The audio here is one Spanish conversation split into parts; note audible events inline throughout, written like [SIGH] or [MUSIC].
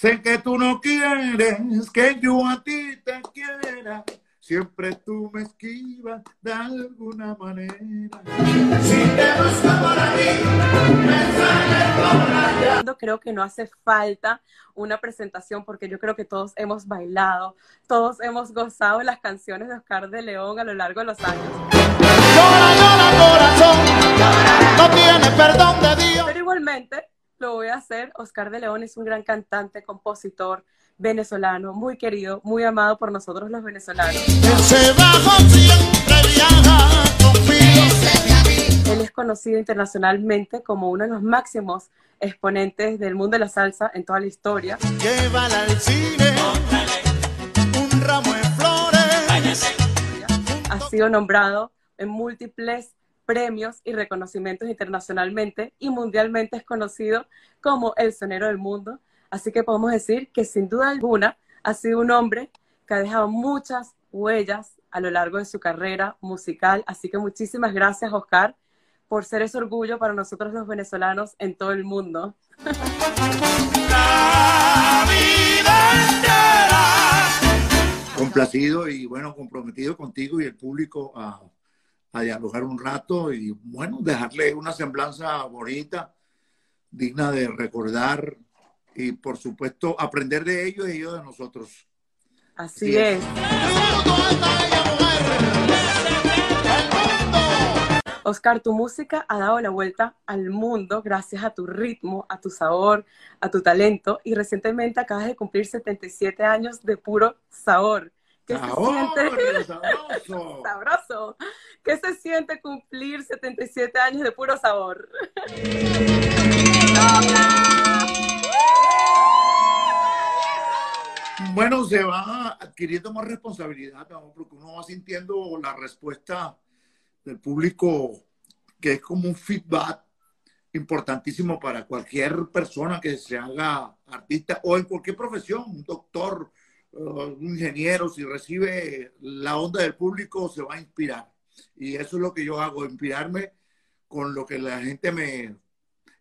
Sé que tú no quieres que yo a ti te quiera. Siempre tú me esquivas de alguna manera. Si te busco por ahí, me sale por Creo que no hace falta una presentación porque yo creo que todos hemos bailado, todos hemos gozado las canciones de Oscar de León a lo largo de los años. Llora, llora, corazón, no tiene perdón de Dios. Pero igualmente lo voy a hacer. Oscar de León es un gran cantante, compositor venezolano, muy querido, muy amado por nosotros los venezolanos. Él es conocido internacionalmente como uno de los máximos exponentes del mundo de la salsa en toda la historia. Llévala al cine, un ramo de flores. Ha sido nombrado en múltiples premios y reconocimientos internacionalmente y mundialmente es conocido como el sonero del mundo. Así que podemos decir que sin duda alguna ha sido un hombre que ha dejado muchas huellas a lo largo de su carrera musical. Así que muchísimas gracias, Oscar, por ser ese orgullo para nosotros los venezolanos en todo el mundo. Complacido y bueno, comprometido contigo y el público a a dialogar un rato y, bueno, dejarle una semblanza bonita, digna de recordar y, por supuesto, aprender de ellos y ellos de nosotros. Así, es. Oscar, tu música ha dado la vuelta al mundo gracias a tu ritmo, a tu sabor, a tu talento y recientemente acabas de cumplir 77 años de puro sabor. ¿Qué se siente? [LAUGHS] Sabroso. sabroso. ¿Qué se siente cumplir 77 años de puro sabor? [LAUGHS] Bueno, se va adquiriendo más responsabilidad, porque uno va sintiendo la respuesta del público, que es como un feedback importantísimo para cualquier persona que se haga artista o en cualquier profesión, un doctor, un ingeniero, si recibe la onda del público, se va a inspirar. Y eso es lo que yo hago, inspirarme con lo que la gente me,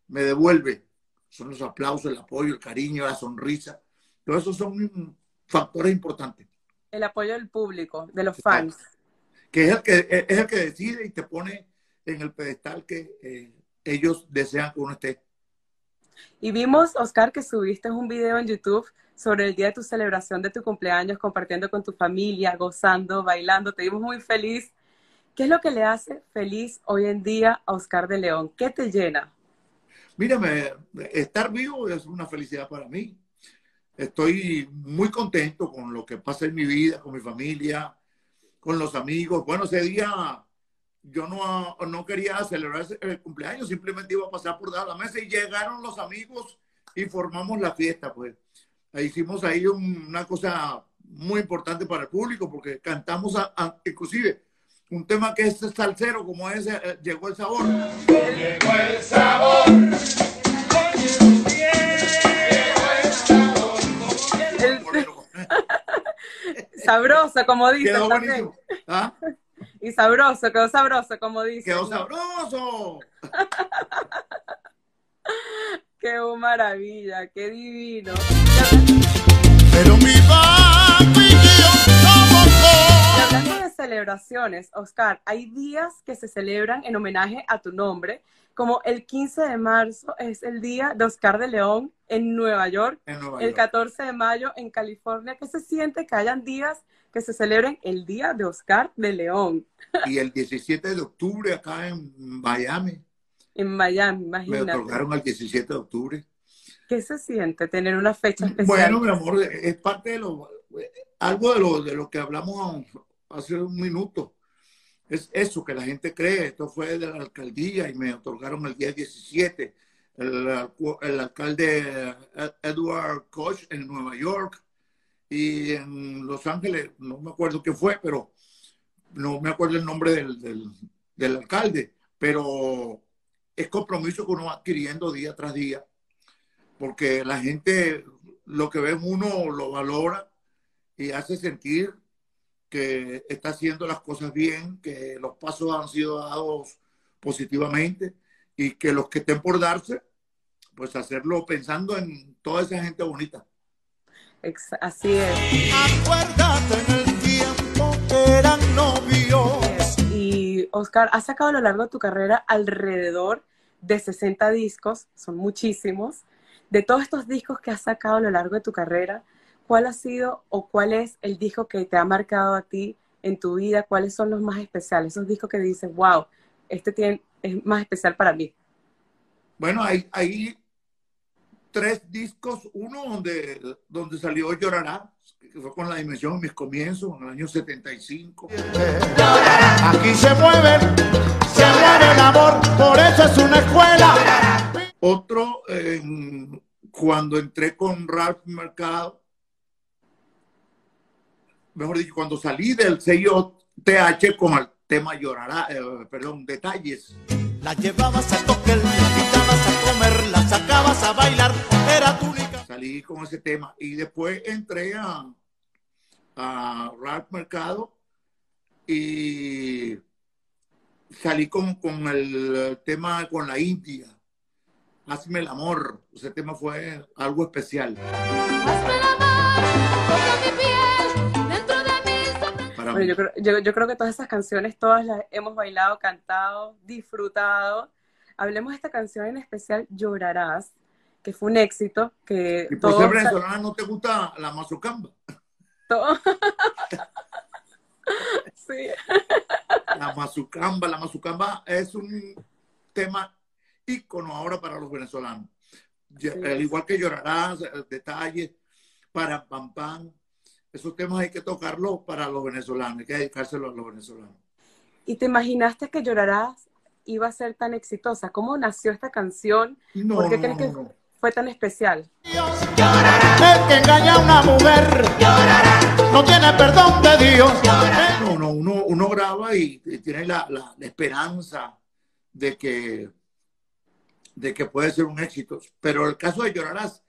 me devuelve. Son los aplausos, el apoyo, el cariño, la sonrisa. Todos esos son factores importantes. El apoyo del público, de los fans. Que es el que, es el que decide y te pone en el pedestal que eh, ellos desean que uno esté. Y vimos, Oscar, que subiste un video en YouTube sobre el día de tu celebración de tu cumpleaños, compartiendo con tu familia, gozando, bailando. Te vimos muy feliz ¿Qué es lo que le hace feliz hoy en día a Oscar de León? ¿Qué te llena? Mírame, estar vivo es una felicidad para mí. Estoy muy contento con lo que pasa en mi vida, con mi familia, con los amigos. Bueno, ese día yo no, no quería celebrar el cumpleaños, simplemente iba a pasar por la mesa y llegaron los amigos y formamos la fiesta, pues. Hicimos ahí una cosa muy importante para el público porque cantamos, inclusive, un tema que es salsero como ese, eh, llegó el sabor. Llegó el sabor. [LAUGHS] sabroso, como dice. Quedó bonito. ¿Ah? Y sabroso, quedó sabroso, como dice. Quedó sabroso. [LAUGHS] qué maravilla, qué divino. Pero mi papi hablando de celebraciones, Oscar, hay días que se celebran en homenaje a tu nombre, como el 15 de marzo es el día de Oscar de León en Nueva York, el 14 de mayo en California. ¿Qué se siente que hayan días que se celebren el día de Oscar de León? Y el 17 de octubre acá en Miami. En Miami, imagínate. Me otorgaron el 17 de octubre. ¿Qué se siente tener una fecha especial? Bueno, mi amor, es parte de lo, algo de lo, de lo que hablamos hace un minuto. Es eso que la gente cree. Esto fue de la alcaldía y me otorgaron el día 17. El, el alcalde Edward Koch en Nueva York y en Los Ángeles, no me acuerdo qué fue, pero no me acuerdo el nombre del, del, del alcalde, pero es compromiso que uno va adquiriendo día tras día, porque la gente lo que ve uno lo valora y hace sentir que está haciendo las cosas bien, que los pasos han sido dados positivamente y que los que estén por darse, pues hacerlo pensando en toda esa gente bonita. así es. Acuérdate en el tiempo que eran novios. Y Oscar, has sacado a lo largo de tu carrera alrededor de 60 discos, son muchísimos. De todos estos discos que has sacado a lo largo de tu carrera, ¿cuál ha sido o cuál es el disco que te ha marcado a ti en tu vida? ¿Cuáles son los más especiales? Esos discos que dices, wow, este tiene, es más especial para mí. Bueno, hay, hay tres discos, uno donde, donde salió Llorará, que fue con la dimensión en mis comienzos, en el año 75. Aquí se mueve, se mueve el amor, por eso es una escuela. Otro, cuando entré con Ralph Mercado, mejor dicho, cuando salí del sello TH con el tema Llorará, eh, perdón, Detalles. La llevabas a tocar, la invitabas a comer, la sacabas a bailar, era tu única. Salí con ese tema y después entré a, a Ralph Mercado y salí con, con el tema con la India. Hazme el amor. Ese tema fue algo especial. Hazme el amor, mí. yo, creo, yo, yo creo que todas esas canciones, todas las hemos bailado, cantado, disfrutado. Hablemos de esta canción en especial, Llorarás, que fue un éxito. Que y por ser venezolana, ¿no te gusta la mazucamba? [LAUGHS] sí. La mazucamba, la mazucamba es un tema ícono ahora para los venezolanos. Al igual que llorarás, detalles, para pam pam. Esos temas hay que tocarlos para los venezolanos, hay que dedicárselos a los venezolanos. ¿Y te imaginaste que llorarás iba a ser tan exitosa? ¿Cómo nació esta canción? No, ¿Por qué no, crees que fue tan especial? El que engaña a una mujer no tiene perdón de Dios. No, no, uno, uno graba y, tiene la, la, esperanza de que, de que puede ser un éxito. Pero el caso de Llorarás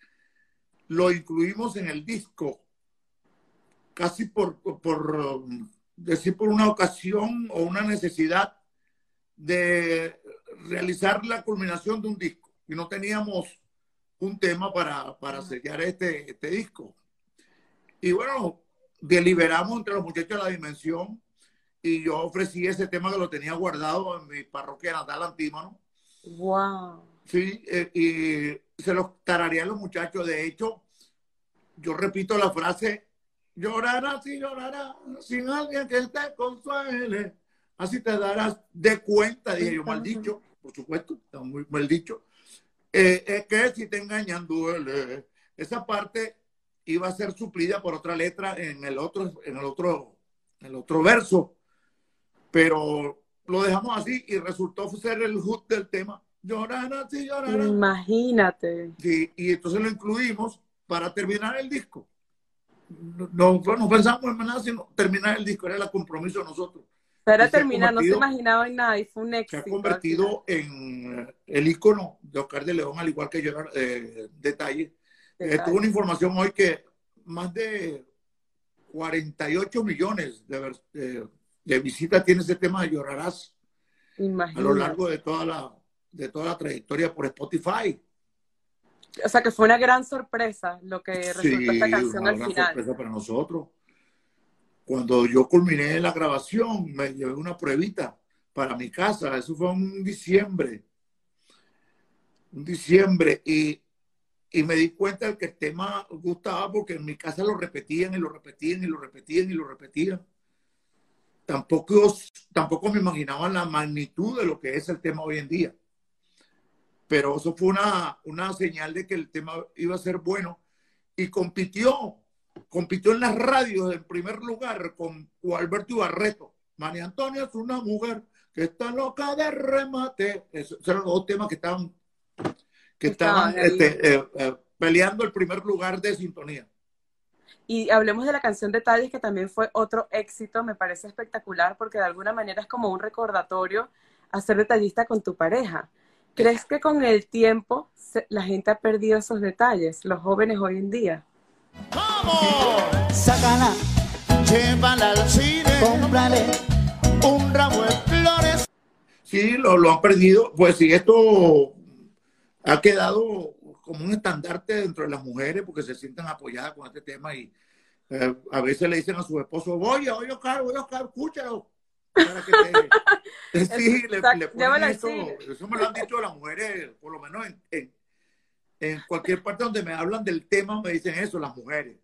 lo incluimos en el disco casi por, por decir por una ocasión o una necesidad de realizar la culminación de un disco. Y no teníamos un tema para, para sellar este, este disco. Y bueno, deliberamos entre los muchachos de la dimensión y yo ofrecí ese tema que lo tenía guardado en mi parroquia natal Antímano. Wow. Sí, eh, y se los tararía a los muchachos. De hecho, yo repito la frase, llorarás y llorarás sin alguien que te consuele. Así te darás de cuenta, dije yo, mal dicho, por supuesto, muy mal dicho, eh, es que si te engañan duele. Esa parte iba a ser suplida por otra letra en el otro, en el otro, en el otro verso, pero lo dejamos así y resultó ser el hook del tema. Llorar así, llorar. Imagínate. Sí, y entonces lo incluimos para terminar el disco. No, no, pensamos en nada sino terminar el disco, era el compromiso de nosotros. Pero terminar, no se imaginaba en nada y fue un éxito. Se ha convertido en el icono de Oscar de León, al igual que yo, eh, detalle. Eh, tuve una información hoy que más de 48 millones de, de, visitas tiene ese tema de Llorarás a lo largo de toda la de toda la trayectoria por Spotify. O sea que fue una gran sorpresa lo que resultó esta canción una al gran final. sorpresa para nosotros. Cuando yo culminé la grabación, me llevé una pruebita para mi casa. Eso fue un diciembre. Un diciembre. Y, y me di cuenta de que el tema gustaba porque en mi casa lo repetían y lo repetían y lo repetían y lo repetían. Tampoco, tampoco me imaginaba la magnitud de lo que es el tema hoy en día. Pero eso fue una, una señal de que el tema iba a ser bueno. Y compitió compitió en las radios en primer lugar con Alberto Ibarreto. María Antonia es una mujer que está loca de remate. Esos eran los dos temas que estaban, que estaban este, eh, eh, peleando el primer lugar de sintonía. Y hablemos de la canción Detalles, que también fue otro éxito, me parece espectacular, porque de alguna manera es como un recordatorio a ser detallista con tu pareja. ¿Crees que con el tiempo la gente ha perdido esos detalles, los jóvenes hoy en día? ¡Vamos! Sácala, llévala al cine, cómprale un ramo de flores. Sí, lo, lo han perdido. Pues sí, esto ha quedado como un estandarte dentro de las mujeres porque se sienten apoyadas con este tema y eh, a veces le dicen a su esposo, oye, oye Oscar, oye Oscar, escúchalo. Para que te, [LAUGHS] sí, le, le ponen eso, eso me lo han dicho las mujeres, por lo menos en, en, cualquier parte donde me hablan del tema me dicen eso, las mujeres.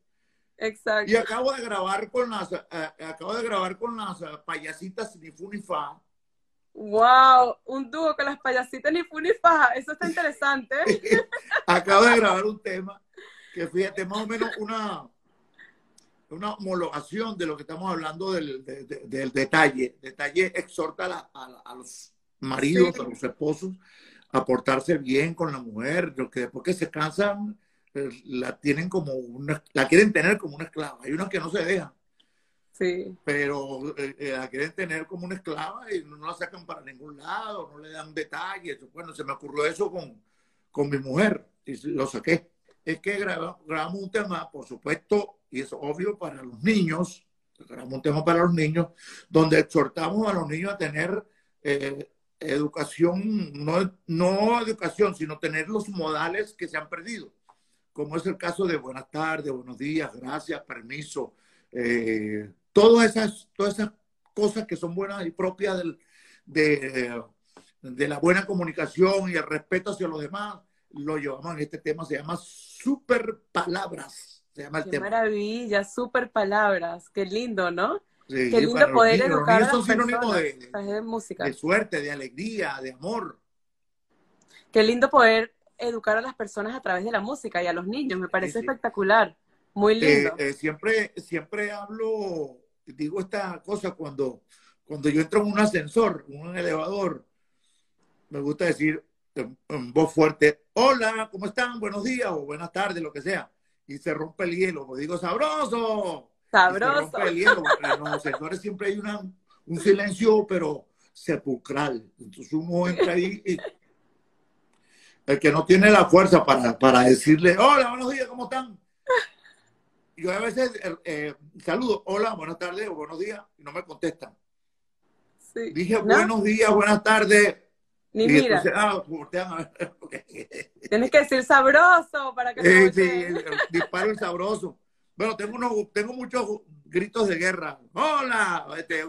Exacto. Y acabo de grabar con las, eh, acabo de grabar con las eh, payasitas ni fu ni fa. Wow, un dúo con las payasitas ni fu ni fa, eso está [LAUGHS] interesante. [LAUGHS] acabo de grabar un tema que fíjate, más o menos una, una homologación de lo que estamos hablando del, del detalle. Detalle exhorta a, los maridos, a los esposos, a portarse bien con la mujer, que después que se cansan, eh, la tienen como una, la quieren tener como una esclava. Hay unos que no se dejan. Sí. Pero eh, eh, la quieren tener como una esclava y no la sacan para ningún lado, no le dan detalles. Bueno, se me ocurrió eso con, con mi mujer y lo saqué. Es que grabamos un tema, por supuesto, y es obvio para los niños, grabamos un tema para los niños, donde exhortamos a los niños a tener educación, no, no educación, sino tener los modales que se han perdido, como es el caso de buenas tardes, buenos días, gracias, permiso, eh, todas, esas, todas esas cosas que son buenas y propias del, de, de, la buena comunicación y el respeto hacia los demás, lo llevamos en este tema, se llama super palabras. Se llama el Qué maravilla, super palabras, qué lindo, ¿no? Qué lindo poder educar a las personas de, de, música. de suerte, de alegría, de amor. Qué lindo poder educar a las personas a través de la música y a los niños, me parece espectacular, muy eh, lindo. Eh, siempre, siempre hablo, digo esta cosa cuando, cuando yo entro en un ascensor, en un elevador, me gusta decir en, voz fuerte, hola, ¿cómo están? Buenos días o buenas tardes, lo que sea. Y se rompe el hielo, digo, sabroso. Sabroso. En los sectores siempre hay una, un silencio, pero sepulcral. Entonces uno entra ahí y el que no tiene la fuerza para, para decirle, hola, buenos días, ¿cómo están? Yo a veces eh, eh, saludo, hola, buenas tardes o buenos días, y no me contestan. Dije buenos días, buenas tardes. Ni mira. Ah, [LAUGHS] Tienes que decir sabroso para que sí, sí, disparo el sabroso. Bueno, tengo, unos, tengo muchos gritos de guerra. ¡Hola! Este,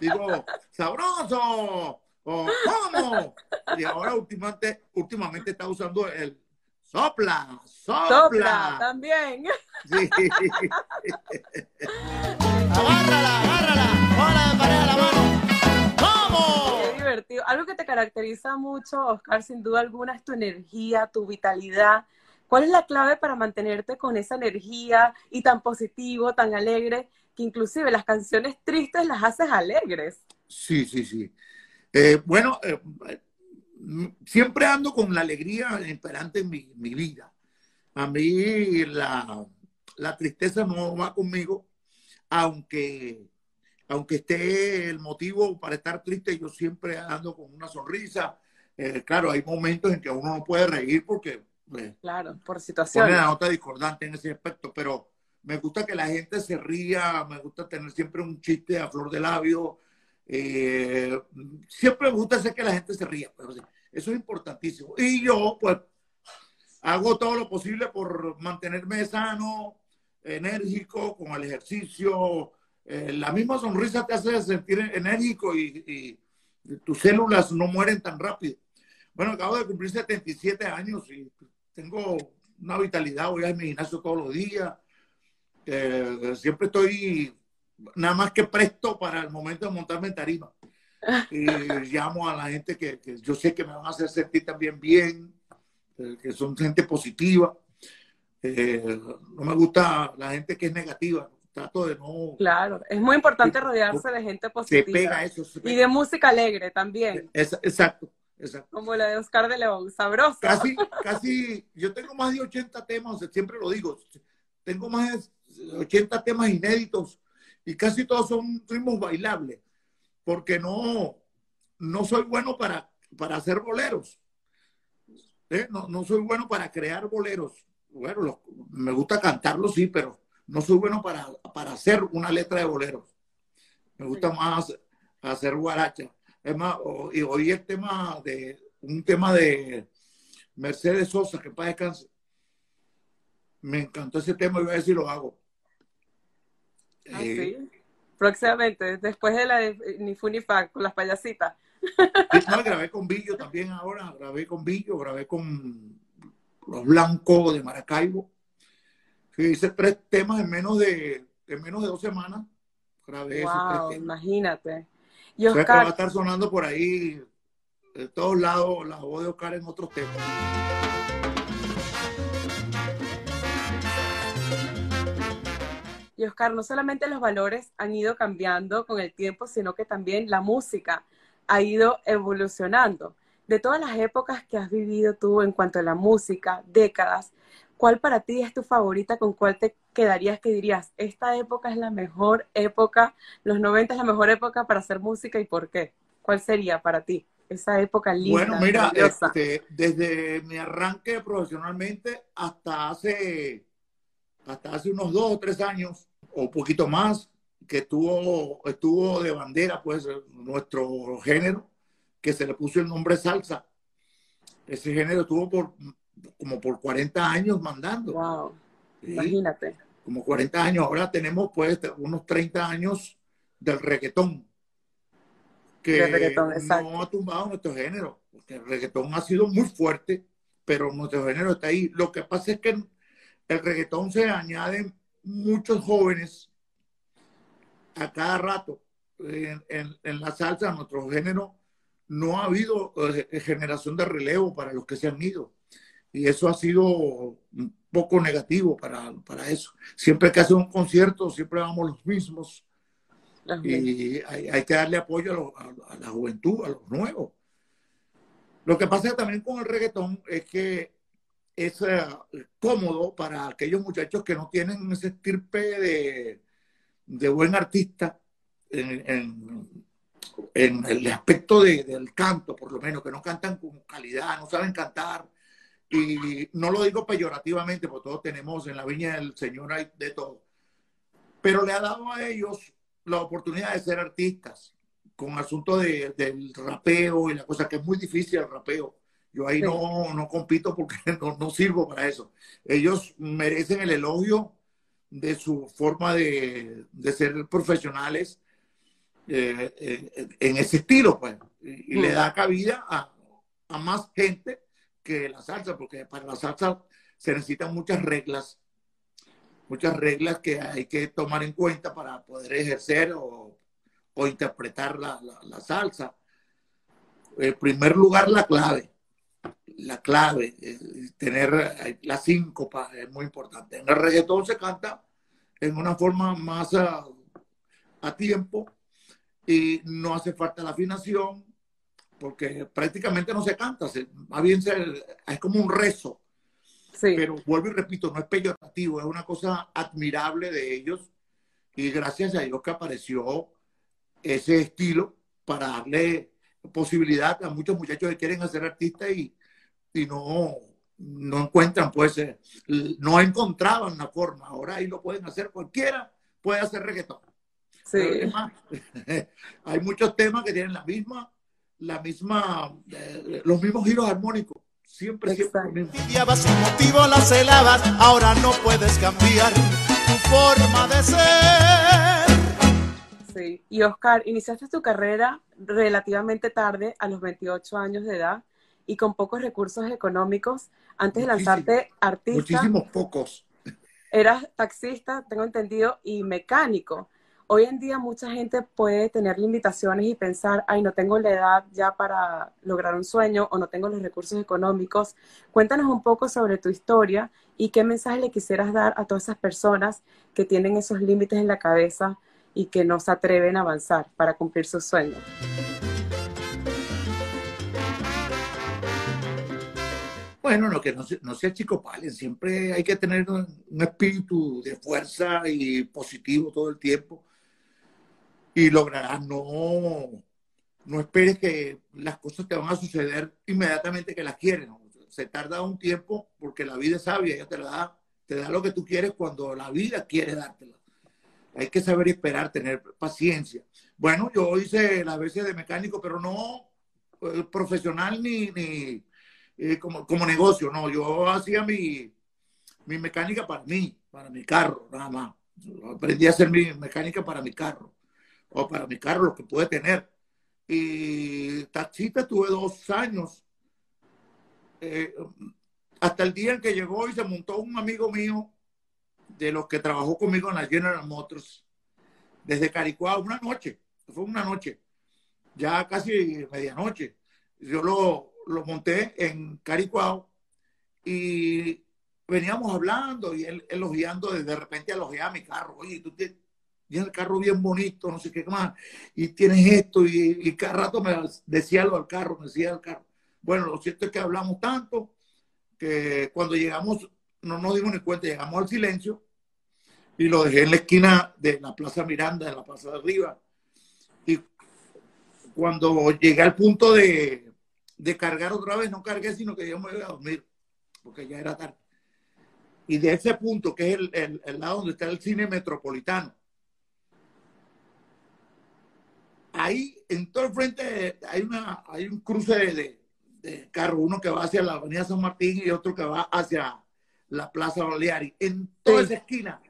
digo, ¡sabroso! O ¿Cómo? Y ahora últimamente, últimamente está usando el sopla, sopla. Sopla, también. Sí. [LAUGHS] agárrala, agárrala. Hola, pareja la mano. Algo que te caracteriza mucho, Oscar, sin duda alguna, es tu energía, tu vitalidad ¿Cuál es la clave para mantenerte con esa energía y tan positivo, tan alegre, que inclusive las canciones tristes las haces alegres? Sí, sí, sí. Eh, bueno, eh, siempre ando con la alegría imperante en mi, vida. A mí la, tristeza no va conmigo, aunque, aunque esté el motivo para estar triste, yo siempre ando con una sonrisa. Eh, claro, hay momentos en que uno no puede reír porque Claro, por situación. Pone la nota discordante en ese aspecto, pero me gusta que la gente se ría, me gusta tener siempre un chiste a flor de labio. Eh, siempre me gusta hacer que la gente se ría, pero eso es importantísimo. Y yo, pues, hago todo lo posible por mantenerme sano, enérgico, con el ejercicio. Eh, la misma sonrisa te hace sentir enérgico y, y, tus células no mueren tan rápido. Bueno, acabo de cumplir 77 años y tengo una vitalidad, voy a mi gimnasio todos los días. Eh, siempre estoy nada más que presto para el momento de montarme en tarima. Y [LAUGHS] llamo a la gente que, yo sé que me van a hacer sentir también bien, eh, que son gente positiva. Eh, no me gusta la gente que es negativa. Trato de no. Claro, es muy importante rodearse de gente positiva. Y de música alegre también. exacto. Como la de Oscar de León, sabrosa. Casi, [LAUGHS] casi, yo tengo más de 80 temas, siempre lo digo, tengo más de 80 temas inéditos y casi todos son ritmos bailables, porque no, no soy bueno para, para hacer boleros. ¿eh? No, no, soy bueno para crear boleros. Bueno, me gusta cantarlos, sí, pero no soy bueno para, para hacer una letra de boleros. Me gusta más hacer guaracha. Es más, y hoy el tema de un tema de, Mercedes Sosa, que para descanse. Me encantó ese tema y voy a decir lo hago. Ah, eh, sí. Próximamente, después de la de Ni Fu Ni Fa, con las payasitas. No, grabé con Billo también ahora, grabé con Billo, grabé con Los Blancos de Maracaibo. Hice tres temas en menos de, en menos de dos semanas. Grabé wow, imagínate. Y Oscar... va a estar sonando por ahí de todos lados la voz de Oscar en otros temas. Y Oscar, no solamente los valores han ido cambiando con el tiempo, sino que también la música ha ido evolucionando. De todas las épocas que has vivido tú en cuanto a la música, décadas, ¿cuál para ti es tu favorita? ¿Con cuál te quedarías que dirías, esta época es la mejor época, los 90 es la mejor época para hacer música y por qué? ¿Cuál sería para ti esa época linda? Bueno, mira, este, desde mi arranque profesionalmente hasta hace, hasta hace unos dos o tres años, o un poquito más, que estuvo, estuvo de bandera, pues, nuestro género, que se le puso el nombre salsa. Ese género estuvo por como por 40 años mandando. Wow. Imagínate. Como 40 años. Ahora tenemos pues unos 30 años del reggaetón. Que no ha tumbado nuestro género. Porque el reggaetón ha sido muy fuerte, pero nuestro género está ahí. Lo que pasa es que el reggaetón se añaden muchos jóvenes a cada rato. En, la salsa, nuestro género, no ha habido eh, generación de relevo para los que se han ido. Y eso ha sido un poco negativo para, para eso. Siempre que hace un concierto, siempre vamos los mismos. Y hay, que darle apoyo a, la juventud, a los nuevos. Lo que pasa también con el reggaetón es que es eh, cómodo para aquellos muchachos que no tienen ese estirpe de, de buen artista en, en, el aspecto de, del canto, por lo menos, que no cantan con calidad, no saben cantar. Y no lo digo peyorativamente, porque todos tenemos en la viña del Señor hay de todo. Pero le ha dado a ellos la oportunidad de ser artistas, con asunto de, del rapeo y la cosa que es muy difícil el rapeo. Yo ahí no, no compito porque [LAUGHS] no, no sirvo para eso. Ellos merecen el elogio de su forma de, ser profesionales eh, eh, en ese estilo, pues. Y, le da cabida a, más gente que la salsa, porque para la salsa se necesitan muchas reglas, muchas reglas que hay que tomar en cuenta para poder ejercer o, interpretar la, la salsa. En primer lugar, la clave la clave, tener eh, la síncopa es muy importante. En el reggaetón se canta en una forma más a, tiempo y no hace falta la afinación porque prácticamente no se canta, se, más bien es como un rezo. Pero vuelvo y repito, no es peyorativo, es una cosa admirable de ellos y gracias a Dios que apareció ese estilo para darle posibilidad a muchos muchachos que quieren hacer artistas y, y no, no encuentran, pues, eh, no encontraban la forma. Ahora ahí lo pueden hacer cualquiera, puede hacer reggaetón. Sí. [LAUGHS] hay muchos temas que tienen la misma, la misma, eh, los mismos giros armónicos. Siempre, siempre mismo. sin motivo las celabas, ahora no puedes cambiar tu forma de ser. Sí, y Oscar, iniciaste tu carrera relativamente tarde, a los 28 años de edad y con pocos recursos económicos. Antes de lanzarte artista. Muchísimos pocos. Eras taxista, tengo entendido, y mecánico. Hoy en día mucha gente puede tener limitaciones y pensar, ay, no tengo la edad ya para lograr un sueño o no tengo los recursos económicos. Cuéntanos un poco sobre tu historia y qué mensaje le quisieras dar a todas esas personas que tienen esos límites en la cabeza y que no se atreven a avanzar para cumplir sus sueños. Bueno, no, que no, no chico palen, siempre hay que tener un, espíritu de fuerza y positivo todo el tiempo y lograrás, no, no esperes que las cosas te van a suceder inmediatamente que las quieres, se tarda un tiempo porque la vida es sabia, ella te da, te da lo que tú quieres cuando la vida quiere dártelo. Hay que saber esperar, tener paciencia. Bueno, yo hice las veces de mecánico, pero no eh, profesional ni, ni eh, como, como negocio, no, yo hacía mi, mi mecánica para mí, para mi carro, nada más. Aprendí a hacer mi mecánica para mi carro, o para mi carro, lo que puede tener. Y taxista tuve dos años, eh, hasta el día en que llegó y se montó un amigo mío de los que trabajó conmigo en la General Motors, desde Caricuao, una noche, fue una noche, ya casi medianoche. Yo lo, lo monté en Caricuao y veníamos hablando y él elogiando, de repente elogiaba mi carro. Oye, tú tienes, el carro bien bonito, no sé qué más, y tienes esto, y, cada rato me decía algo al carro, me decía al carro. Bueno, lo cierto es que hablamos tanto que cuando llegamos, no nos dimos ni cuenta, llegamos al silencio y lo dejé en la esquina de la Plaza Miranda, en la Plaza de Arriba. Y cuando llegué al punto de, de cargar otra vez, no cargué, sino que yo me iba a dormir, porque ya era tarde. Y de ese punto, que es el, el, lado donde está el cine metropolitano, ahí en todo el frente hay, una, hay un cruce de, de, carro, uno que va hacia la Avenida San Martín y otro que va hacia la Plaza Baleari. En toda esa esquina,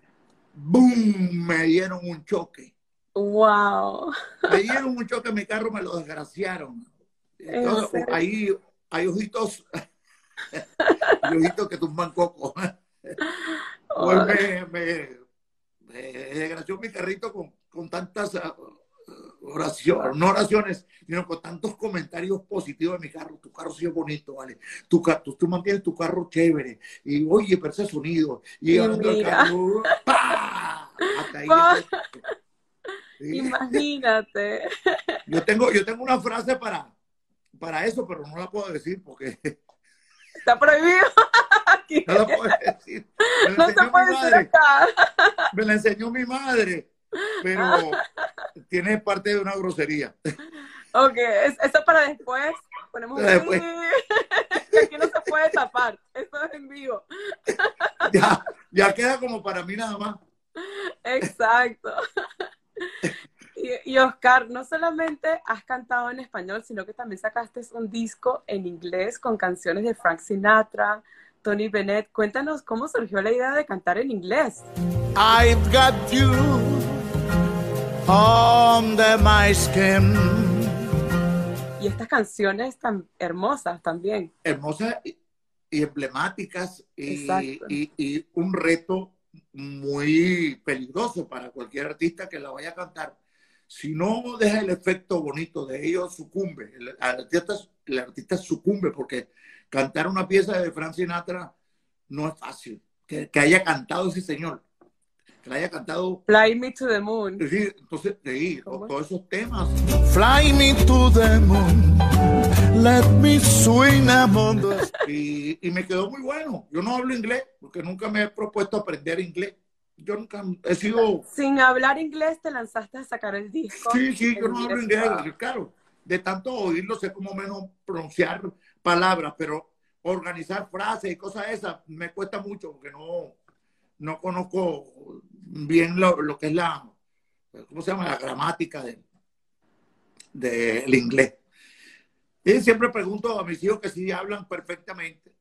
¡boom! Me dieron un choque. ¡Wow! Me dieron un choque, mi carro me lo desgraciaron. Entonces, ahí hay ojitos, [LAUGHS] hay ojitos que tumban coco. Pues me, me, desgració mi carrito con, con tantas oraciones, no oraciones, sino con tantos comentarios positivos de mi carro. Tu carro sí es bonito, ¿vale? Tu, tú, tú mantienes tu carro chévere. Y oye, pero ese sonido. Y, carro, Hasta ahí. [LAUGHS] Imagínate. Yo tengo, yo tengo una frase para, para eso, pero no la puedo decir porque... [LAUGHS] Está prohibido. [LAUGHS] No la puedo decir. no se puede decir acá. Me la enseñó mi madre, pero tiene parte de una grosería. Ok, eso para después. Ponemos un... [LAUGHS] aquí no se puede tapar. Esto es en vivo. [LAUGHS] Ya, ya queda como para mí nada más. Exacto. Y, Oscar, no solamente has cantado en español, sino que también sacaste un disco en inglés con canciones de Frank Sinatra, Tony Bennett. Cuéntanos cómo surgió la idea de cantar en inglés. I've got you under my skin. Y estas canciones tan hermosas también. Hermosas y, emblemáticas y un reto muy peligroso para cualquier artista que la vaya a cantar. Si no deja el efecto bonito de ellos, sucumbe. El artista, el artista sucumbe porque cantar una pieza de Frank Sinatra no es fácil. Que, que haya cantado ese señor, que la haya cantado. Fly Me to the Moon. Sí, entonces, sí, todos esos temas. Fly Me to the Moon. Let me swing among y, y me quedó muy bueno. Yo no hablo inglés porque nunca me he propuesto aprender inglés. Yo nunca he sido. Sin hablar inglés, te lanzaste a sacar el disco. Sí, sí, yo no hablo inglés, claro. De tanto oírlo, sé cómo menos pronunciar palabras, pero organizar frases y cosas esas me cuesta mucho porque no, no conozco bien lo, que es la, ¿cómo se llama? La gramática del de, inglés. Y siempre pregunto a mis hijos que si hablan perfectamente,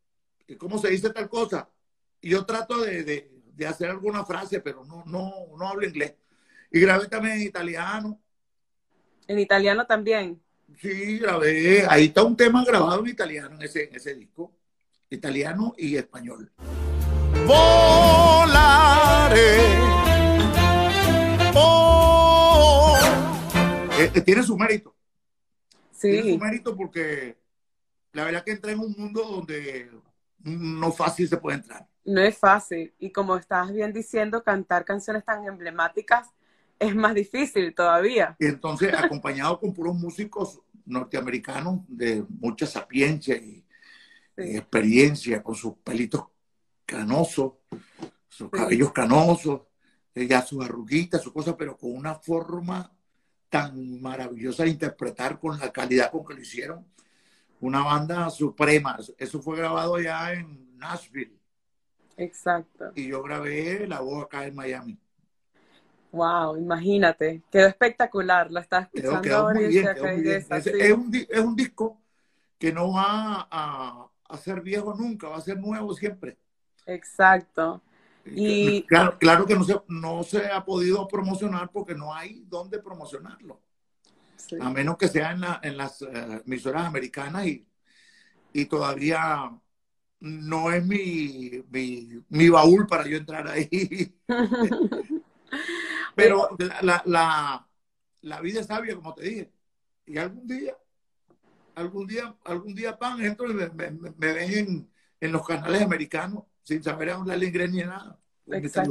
¿cómo se dice tal cosa? Y yo trato de, de, hacer alguna frase, pero no, no, no hablo inglés. Y grabé también en italiano. ¿En italiano también? Sí, grabé. Ahí está un tema grabado en italiano en ese, en ese disco. Italiano y español. Volare Eh, eh, tiene su mérito. Sí. Tiene su mérito porque la verdad que entra en un mundo donde no fácil se puede entrar. No es fácil. Y como estás bien diciendo, cantar canciones tan emblemáticas es más difícil todavía. Y entonces, [LAUGHS] acompañado con puros músicos norteamericanos de mucha sapiencia y, experiencia, con sus pelitos canosos, sus cabellos canosos, eh, ya sus arruguitas, sus cosas, pero con una forma tan maravillosa de interpretar con la calidad con que lo hicieron. Una banda suprema. Eso fue grabado ya en Nashville. Exacto. Y yo grabé la voz acá en Miami. Wow, imagínate, quedó espectacular, la estás escuchando muy bien, Es, un, es, un, disco que no va a, a ser viejo nunca, va a ser nuevo siempre. Exacto. Y claro, claro que no se, no se ha podido promocionar porque no hay dónde promocionarlo. A menos que sea en, la, en las eh, emisoras americanas y, y, todavía no es mi, mi, mi, baúl para yo entrar ahí. [LAUGHS] Pero la, la, la, vida es sabia, como te dije. Y algún día, algún día, algún día, pan, entro y me, me, me ven en, los canales americanos sin saber hablar inglés ni nada.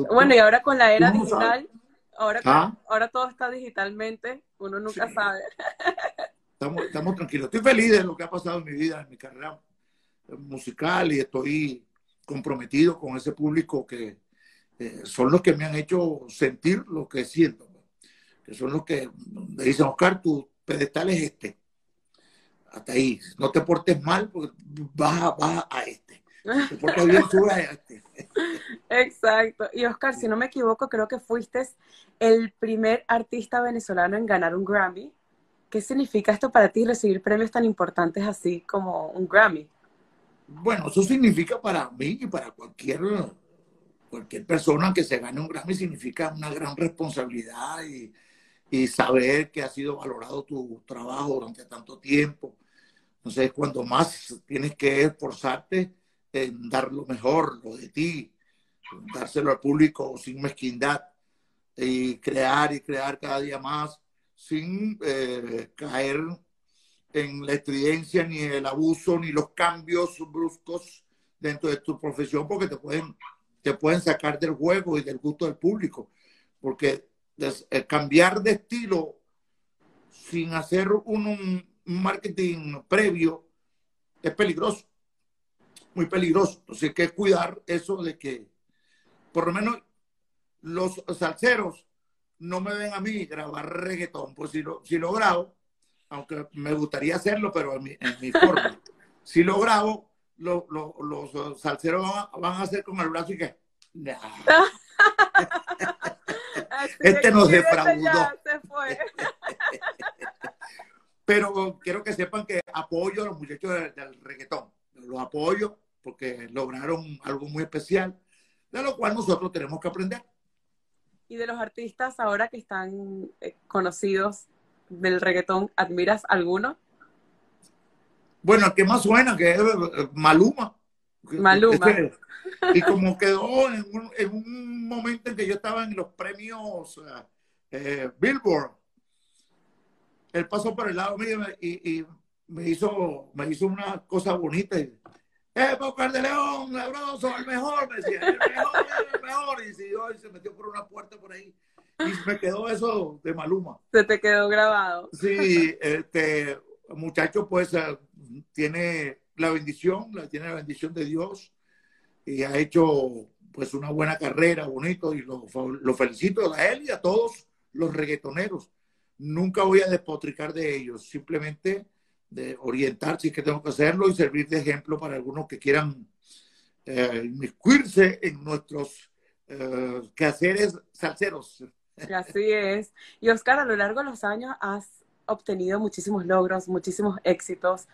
Bueno, y ahora con la era digital, ahora, ¿Ah? ahora todo está digitalmente, uno nunca sabe. [LAUGHS] Estamos, estamos tranquilos. Estoy feliz de lo que ha pasado en mi vida, en mi carrera musical y estoy comprometido con ese público que eh, son los que me han hecho sentir lo que siento, que son los que me dicen, Oscar, tu pedestal es este. Hasta ahí. No te portes mal porque vas, vas a este. Bien, este. [LAUGHS] Exacto. Y Oscar, si no me equivoco, creo que fuiste el primer artista venezolano en ganar un Grammy. ¿Qué significa esto para ti recibir premios tan importantes así como un Grammy? Bueno, eso significa para mí y para cualquier, cualquier persona que se gane un Grammy, significa una gran responsabilidad y, y saber que ha sido valorado tu trabajo durante tanto tiempo. Entonces, cuando más tienes que esforzarte en dar lo mejor, lo de ti, dárselo al público sin mezquindad y crear y crear cada día más sin eh, caer en la estridencia, ni el abuso, ni los cambios bruscos dentro de tu profesión, porque te pueden, te pueden sacar del juego y del gusto del público. Porque eh, cambiar de estilo sin hacer un, marketing previo es peligroso, muy peligroso. Entonces hay que cuidar eso de que, por lo menos, los salseros no me ven a mí grabar reggaetón, pues si lo, si lo grabo, aunque me gustaría hacerlo, pero en mi, forma. [LAUGHS] si lo grabo, los salseros van, a hacer con el brazo y que... [LAUGHS] este nos defraudó. [LAUGHS] pero quiero que sepan que apoyo a los muchachos del, reggaetón. Los apoyo porque lograron algo muy especial, de lo cual nosotros tenemos que aprender. Y de los artistas ahora que están eh, conocidos del reggaetón, ¿admiras alguno? Bueno, el que más suena, que es eh, Maluma. Maluma. y como quedó en un, momento en que yo estaba en los premios eh, Billboard, él pasó por el lado mío y, me hizo me hizo una cosa bonita. Y, ¡Eh, Oscar de León, labroso, el mejor! Me decía, el mejor, el mejor. Y, y se metió por una puerta por ahí y me quedó eso de Maluma. Se te quedó grabado. Sí, este muchacho pues eh, tiene la bendición, tiene la bendición de Dios y ha hecho pues una buena carrera, bonito, y lo, lo felicito a él y a todos los reggaetoneros. Nunca voy a despotricar de ellos, simplemente de orientar si es que tengo que hacerlo y servir de ejemplo para algunos que quieran eh, inmiscuirse en nuestros eh, quehaceres salseros. Así es. Y Oscar, a lo largo de los años has obtenido muchísimos logros, muchísimos éxitos.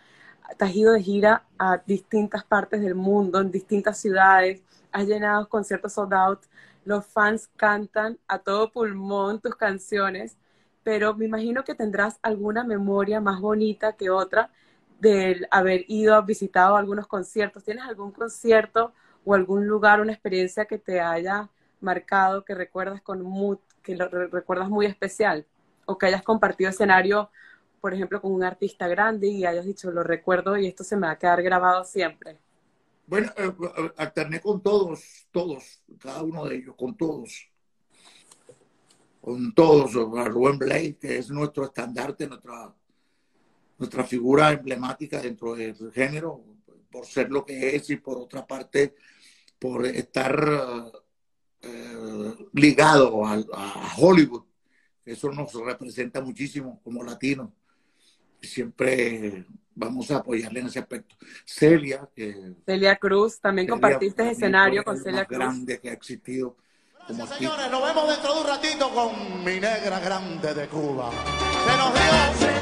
Has ido de gira a distintas partes del mundo, en distintas ciudades. Has llenado conciertos sold out. Los fans cantan a todo pulmón tus canciones. Pero me imagino que tendrás alguna memoria más bonita que otra del haber ido a visitar algunos conciertos. ¿Tienes algún concierto o algún lugar, una experiencia que te haya marcado, que recuerdas con, que lo recuerdas muy especial o que hayas compartido escenario, por ejemplo, con un artista grande y hayas dicho, lo recuerdo y esto se me va a quedar grabado siempre? Bueno, eh, eh, alterné con todos, todos, cada uno de ellos, con todos. Con todos, Rubén Blake, que es nuestro estandarte, nuestra, nuestra figura emblemática dentro del género, por ser lo que es y por otra parte, por estar eh, ligado a, Hollywood. Eso nos representa muchísimo como latinos. Siempre vamos a apoyarle en ese aspecto. Celia. Celia Cruz, también compartiste escenario con Celia Cruz. grande que ha existido. Como señores, nos vemos dentro de un ratito con mi negra grande de Cuba. Se nos dio.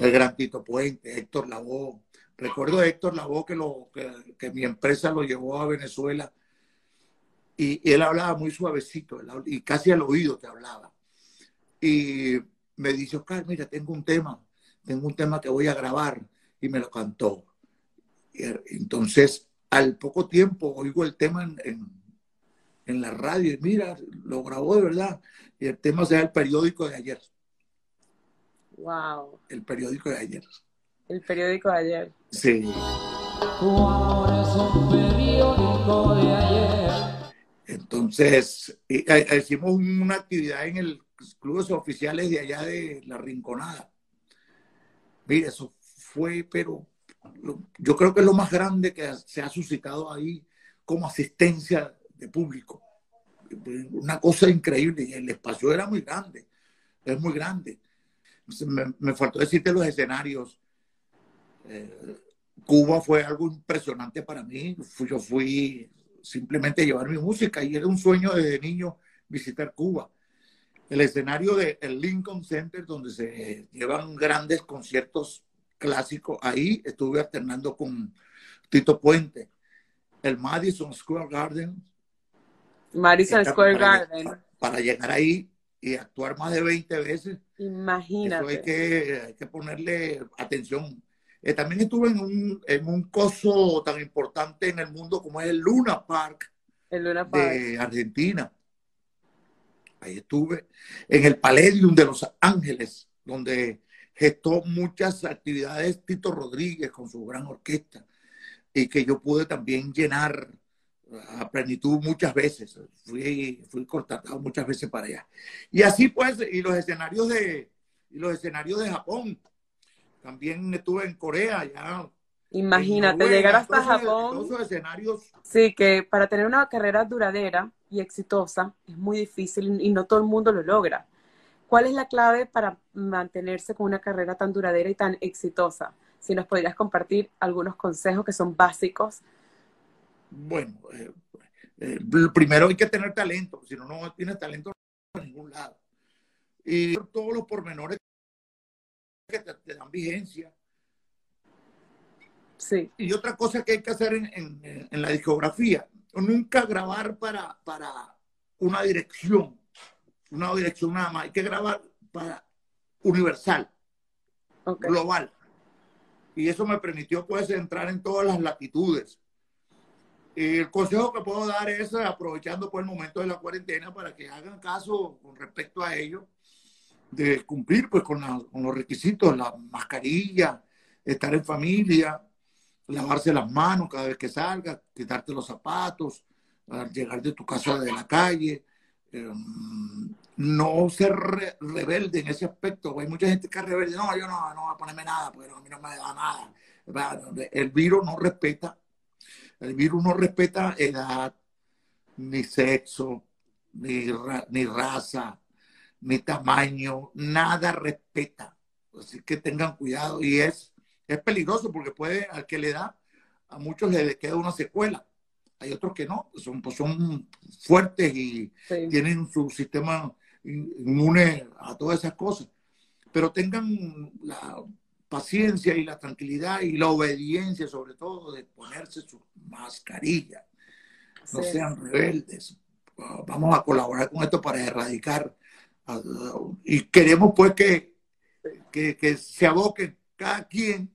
el gran Tito Puente, Héctor Lavoe. Recuerdo a Héctor Lavoe que, lo, que, mi empresa lo llevó a Venezuela y, él hablaba muy suavecito y casi al oído te hablaba. Y me dice, Oscar, mira, tengo un tema, tengo un tema que voy a grabar y me lo cantó. entonces, al poco tiempo oigo el tema en, en, la radio y mira, lo grabó de verdad. Y el tema sea el periódico de ayer. Wow. El periódico de ayer. El periódico de ayer. Sí. Entonces, hicimos una actividad en el clubes oficiales de allá de La Rinconada. Mire, eso fue, pero yo creo que es lo más grande que se ha suscitado ahí como asistencia de público. Una cosa increíble. Y el espacio era muy grande, es muy grande. Me, faltó decirte los escenarios. Eh, Cuba fue algo impresionante para mí. yo fui simplemente a llevar mi música y era un sueño desde niño visitar Cuba. El escenario del Lincoln Center, donde se llevan grandes conciertos clásicos, ahí estuve alternando con Tito Puente. El Madison Square Garden. Madison Square Garden. para llegar ahí y actuar más de 20 veces. Imagínate. Eso hay que, que ponerle atención. Eh, también estuve en un, en un coso tan importante en el mundo como es el Luna Park, el Luna Park. de Argentina. Ahí estuve. En el Palladium de Los Ángeles, donde gestó muchas actividades Tito Rodríguez con su gran orquesta y que yo pude también llenar a plenitud muchas veces. Fui, fui contratado muchas veces para allá. Y así pues, y los escenarios de, y los escenarios de Japón. También estuve en Corea, ya. Imagínate, llegar hasta Japón. Escenarios. Sí, que para tener una carrera duradera y exitosa es muy difícil y no todo el mundo lo logra. ¿Cuál es la clave para mantenerse con una carrera tan duradera y tan exitosa? Si nos podrías compartir algunos consejos que son básicos bueno, eh, eh, primero hay que tener talento, si no, no tienes talento en ningún lado. Y todos los pormenores que te, dan vigencia. Sí. Y otra cosa que hay que hacer en, la discografía, nunca grabar para, para una dirección, una dirección nada más, hay que grabar para universal, global. Y eso me permitió pues entrar en todas las latitudes el consejo que puedo dar es, aprovechando por el momento de la cuarentena, para que hagan caso con respecto a ello, de cumplir pues con, los requisitos, la mascarilla, estar en familia, lavarse las manos cada vez que salgas, quitarte los zapatos, al llegar de tu casa de la calle, em, no ser rebelde en ese aspecto. Hay mucha gente que es rebelde, no, yo no, no voy a ponerme nada, porque a mí no me da nada. El virus no respeta el virus no respeta edad, ni sexo, ni, ni raza, ni tamaño, nada respeta. Así que tengan cuidado y es, es peligroso porque puede, al que le da, a muchos le queda una secuela. Hay otros que no, son, pues son fuertes y tienen su sistema inmune a todas esas cosas. Pero tengan la paciencia y la tranquilidad y la obediencia, sobre todo, de ponerse su mascarilla. No sean rebeldes. Vamos a colaborar con esto para erradicar. Y queremos pues que, que, se aboquen cada quien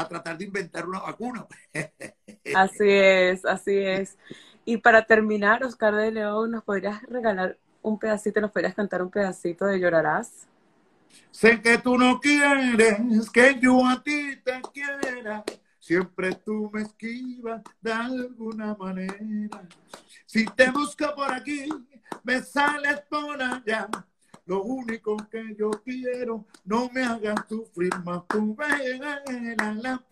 a tratar de inventar una vacuna. [LAUGHS] Así es, así es. Y para terminar, Oscar de León, ¿nos podrías regalar un pedacito, nos podrías cantar un pedacito de Llorarás? Sé que tú no quieres que yo a ti te quiera. Siempre tú me esquivas de alguna manera. Si te busco por aquí, me sales por allá. Lo único que yo quiero, no me hagas sufrir más tu vela. La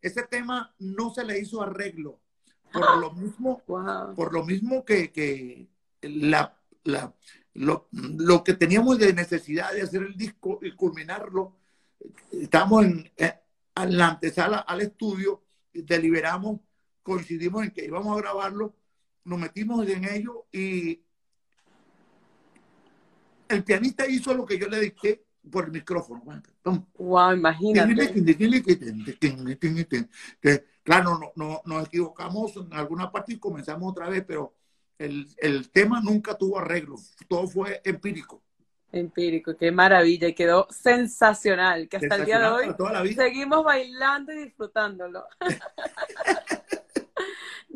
Ese tema no se le hizo arreglo por lo mismo, por lo mismo que, la, lo, que teníamos de necesidad de hacer el disco y culminarlo, estamos en, eh, la antesala al estudio, deliberamos, coincidimos en que íbamos a grabarlo nos metimos en ello y el pianista hizo lo que yo le dicté por el micrófono. Wow, imagínate. Claro, no, no, nos equivocamos en alguna parte y comenzamos otra vez, pero el, el tema nunca tuvo arreglo, todo fue empírico. Empírico, qué maravilla, y quedó sensacional, que hasta el día de hoy seguimos bailando y disfrutándolo. [LAUGHS]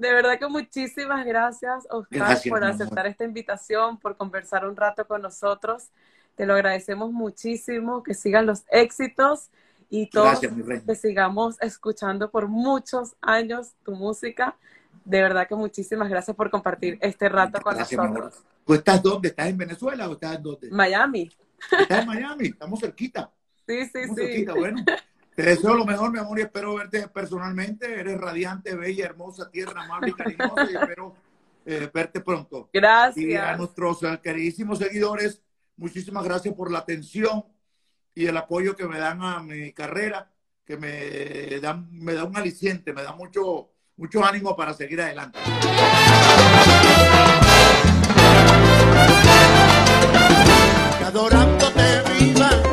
de verdad que muchísimas gracias, Oscar, por aceptar esta invitación, por conversar un rato con nosotros. Te lo agradecemos muchísimo, que sigan los éxitos y todos que sigamos escuchando por muchos años tu música. De verdad que muchísimas gracias por compartir este rato con nosotros. ¿Tú estás dónde? ¿Estás en Venezuela o estás en dónde? Miami. Estás en Miami, estamos cerquita. Sí, sí, sí. Bueno, te deseo lo mejor, mi amor, y espero verte personalmente. Eres radiante, bella, hermosa, tierna, amable y cariñosa, y espero eh, verte pronto. Gracias. Y a nuestros queridísimos seguidores, muchísimas gracias por la atención y el apoyo que me dan a mi carrera, que me, dan, me da un aliciente, me da mucho, mucho ánimo para seguir adelante. Adorándote, viva.